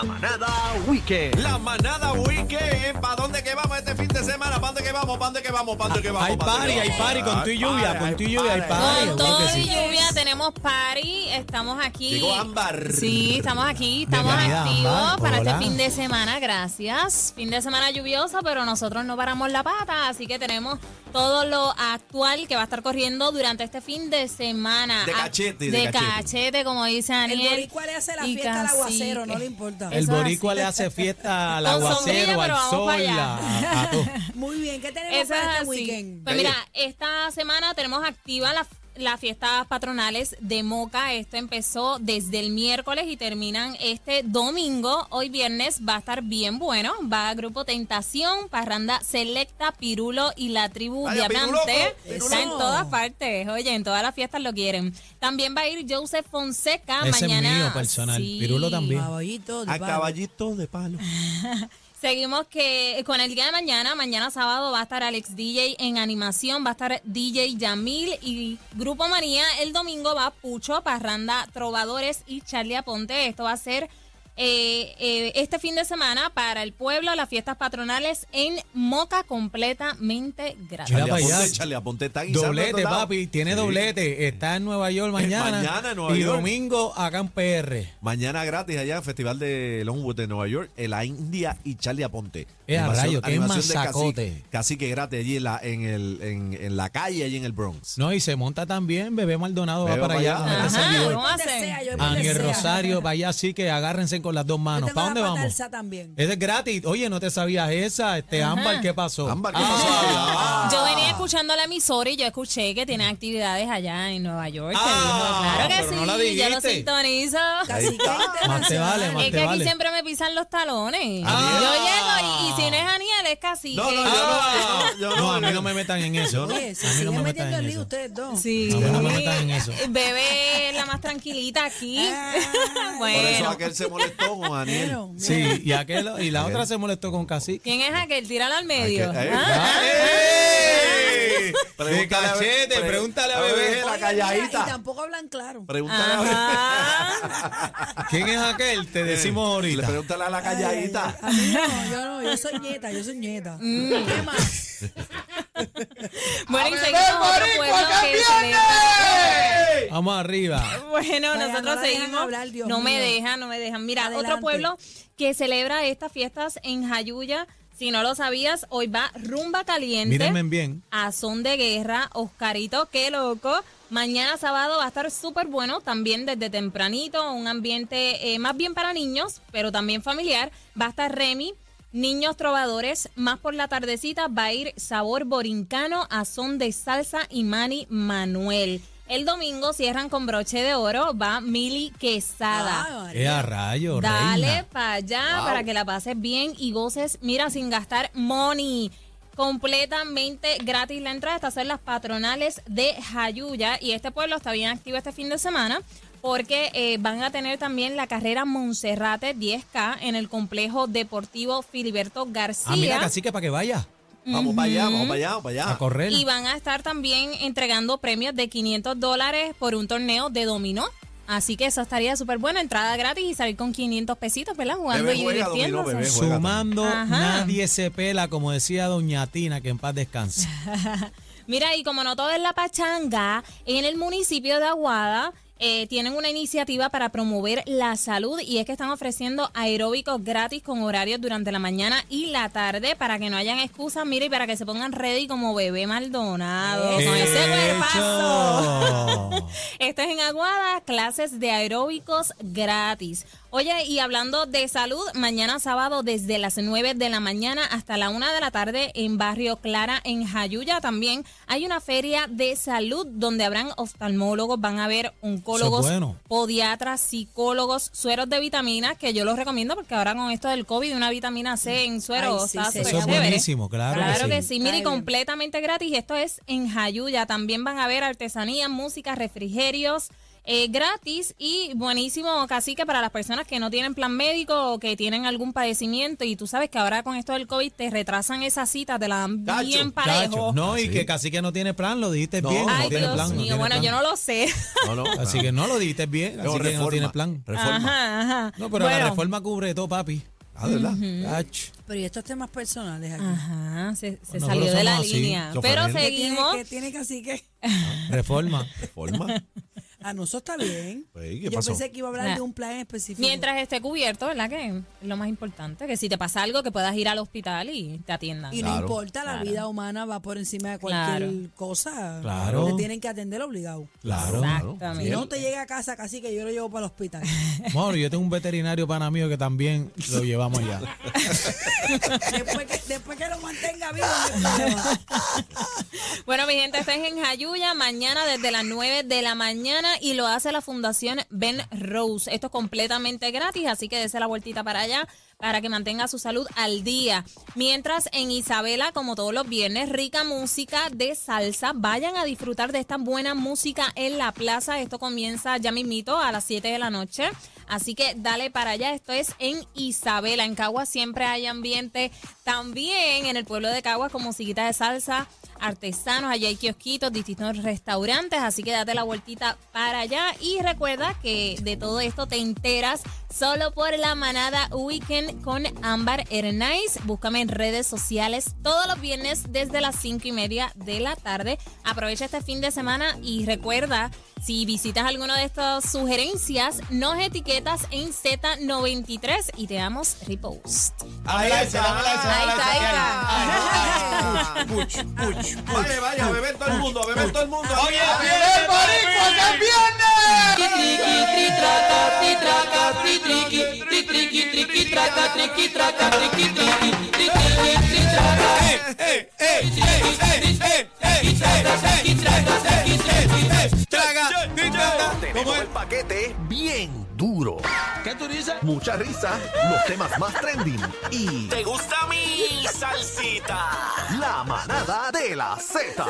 La manada weekend. La manada weekend. ¿Para dónde que vamos este fin de semana? ¿Para dónde que vamos? ¿Para dónde que vamos? ¿Para dónde que vamos? Hay ¿Pa' dónde party, hay party con tu y lluvia, con tu y lluvia hay party. Con todo y lluvia tenemos party, estamos aquí. Llegó Ámbar. Sí, estamos aquí, estamos Bienvenida, activos Ámbar. para Hola. este fin de semana, gracias. Fin de semana lluvioso, pero nosotros no paramos la pata, así que tenemos todo lo actual que va a estar corriendo durante este fin de semana. De Ah, cachete, de de cachete. cachete, como dice El Daniel. boricua le hace la fiesta al aguacero, no le importa. El boricua le hace fiesta al aguacero, al sol, a, a todo. Muy bien, ¿qué tenemos Eso es para este así. weekend? Pues mira, esta semana tenemos activa la- las fiestas patronales de Moca. Esto empezó desde el miércoles y terminan este domingo. Hoy viernes va a estar bien bueno. Va a Grupo Tentación, Parranda Selecta, Pirulo y la tribu Vaya, Diamante. Piruloco, Está en todas partes. Oye, en todas las fiestas lo quieren. También va a ir Joseph Fonseca Ese es mañana. mío personal. Sí. Pirulo también. Caballito de A palo. caballito de palo. Seguimos que con el día de mañana, mañana sábado va a estar Alex DJ en animación, va a estar DJ Yamil y Grupo María. El domingo va Pucho, Parranda, Trovadores y Charlie Aponte. Esto va a ser eh, eh, este fin de semana para el pueblo, las fiestas patronales en Moca completamente gratis. Mira Charlie para allá. Aponte, Charlie Aponte está guisando en Doblete, papi, tiene Sí. doblete. Está en Nueva York mañana. Mañana en Nueva y York. domingo acá en PR. Mañana gratis allá, Festival de Longwood de Nueva York, en la India y Charlie Aponte. Eh, a Animación- rayo, qué animación de masacote. Cacique, cacique gratis allí en la, en, el, en, en la calle, allí en el Bronx. No, y se monta también. Bebé Maldonado Bebé va para allá. allá. Ajá, donde Ángel. Rosario, para allá sí que agárrense con las dos manos. ¿Para dónde vamos? alza también. Ese es gratis. Oye, ¿no te sabías esa? Este Ámbar, ¿qué pasó? Ámbar, ¿qué Ah, pasó? Ah. Yo venía escuchando la emisora y yo escuché que tiene actividades allá en Nueva York. que Ah, dijo, claro que pero sí, no la yo lo sintonizo. Más te vale, más Es te que aquí vale. siempre me pisan los talones. Ah. Yo llego y, y si no es Aniel es casi. No, no, yo no, yo no, No, a mí no me metan en eso. Oye, a mí no me metan en eso. ustedes dos. Sí. No, no me metas en eso. Bebé es la más tranquilita aquí. Por eso bueno. aquel se molestó con mira, Sí, y, aquel, y la otra se molestó con Cacique. ¿Quién es aquel? Tíralo al medio. Eh, Ah. ¡Ey! De cachete, pre- pregúntale a Bebé. la calladita. Y tampoco hablan claro. Pregúntale a Bebé. Ajá. ¿Quién es aquel? Te decimos Le ahorita. pregúntale a la calladita. A mí no, yo no, yo soy nieta, yo soy nieta. Mm. ¿Qué más? Bueno, y ¡A seguimos otro pueblo que celebra. Vamos arriba. Bueno, Vaya, nosotros no seguimos. hablar, no me dejan, no me dejan. Mira, Adelante. otro pueblo que celebra estas fiestas en Jayuya. Si no lo sabías, hoy va Rumba Caliente. Mírenme bien. a son de guerra, Oscarito, qué loco. Mañana sábado va a estar súper bueno, también desde tempranito, un ambiente eh, más bien para niños, pero también familiar. Va a estar Remy, Niños Trovadores, más por la tardecita va a ir Sabor Borincano, a son de salsa y Manny Manuel. El domingo cierran con broche de oro, va Mili Quesada. ¡Qué a rayo, Dale para allá Wow. para que la pases bien y goces, mira, sin gastar money. Completamente gratis la entrada. Estas son las patronales de Jayuya y este pueblo está bien activo este fin de semana porque eh, van a tener también la carrera Monserrate 10K en el complejo deportivo Filiberto García. Ah, mira, Cacique, para que vaya Vamos para allá, vamos para allá, vamos para a allá. correr. Y van a estar también entregando premios de 500 dólares por un torneo de dominó. Así que eso estaría súper bueno, entrada gratis y salir con 500 pesitos, ¿verdad? Jugando Bebé y juega, dominó, divirtiéndose. bebé juega. Sumando, Ajá. nadie se pela, como decía doña Tina, que en paz descanse. Mira, y como no todo es la pachanga, en el municipio de Aguada eh, tienen una iniciativa para promover la salud y es que están ofreciendo aeróbicos gratis con horarios durante la mañana y la tarde para que no hayan excusas, mira, y para que se pongan ready como bebé Maldonado. Con ese. Esto es en Aguada, clases de aeróbicos gratis. Oye, y hablando de salud, mañana sábado desde las 9 de la mañana hasta la 1 de la tarde en Barrio Clara, en Jayuya, también hay una feria de salud donde habrán oftalmólogos, van a haber oncólogos, Eso es bueno. podiatras, psicólogos, sueros de vitaminas, que yo los recomiendo porque ahora con esto del COVID, una vitamina C en suero Ay, sí, está sí. súper Eso es buenísimo, claro, Claro que que sí. sí, mire, completamente gratis. Esto es en Jayuya. También van a ver artesanía, música, refrigerios. Eh, gratis y buenísimo casi que para las personas que no tienen plan médico o que tienen algún padecimiento y tú sabes que ahora con esto del COVID te retrasan esas citas, te la dan bien parejo. no, y Sí. que casi que no tiene plan, lo dijiste No. bien. no Ay, tiene Dios plan, no mío, tiene bueno, plan. yo no lo sé. No, no. Así que no lo dijiste bien, No, que no reforma, tiene plan. Reforma. Ajá, ajá. No, pero la reforma cubre todo, papi. Ah. Pero y estos temas personales aquí. Ajá, se, salió de la así, línea. Pero ¿Qué ¿Qué tiene, seguimos. que tiene casi que? Reforma. ¿Reforma? A nosotros está bien. Pues, ¿qué Yo pasó? pensé que iba a hablar Nah. de un plan específico. Mientras esté cubierto, ¿verdad? Que es lo más importante. Que si te pasa algo, que puedas ir al hospital y te atiendan. Y no Claro. importa, la Claro. vida humana va por encima de cualquier Claro. cosa. Claro. Te tienen que atender obligado. Claro. Exactamente. Si no te llega a casa, casi que yo lo llevo para el hospital. Bueno, yo tengo un veterinario pana mío que también lo llevamos ya. después, que, después que lo mantenga vivo, no hay problema. Bueno, mi gente, esto es en Jayuya, mañana desde las 9 de la mañana y lo hace la Fundación Ben Rose. Esto es completamente gratis, así que dése la vueltita para allá para que mantenga su salud al día. Mientras en Isabela, como todos los viernes, rica música de salsa. Vayan a disfrutar de esta buena música en la plaza. Esto comienza ya mismito a las 7 de la noche. Así que dale para allá. Esto es en Isabela. En Caguas siempre hay ambiente. También en el pueblo de Caguas con musiquita de salsa, artesanos. Allá hay kiosquitos, distintos restaurantes. Así que date la vueltita para allá. Y recuerda que de todo esto te enteras solo por la manada Weekend con Ámbar Hernáiz. Búscame en redes sociales todos los viernes desde las 5 y media de la tarde. Aprovecha este fin de semana y recuerda, si visitas alguna de estas sugerencias, nos etiquetas en Z93 y te damos repost. Ahí está, Ahí está, ahí está. Puch, puch, puch. Vaya, vaya, a beber todo el mundo, a beber todo el mundo. Oye, viene el boricua que es viernes. ¡Eh, Tenemos es? el paquete bien duro. ¿Qué tú dices? Mucha risa, los temas más trending y... ¿Te gusta mi salsita? La manada de la Z.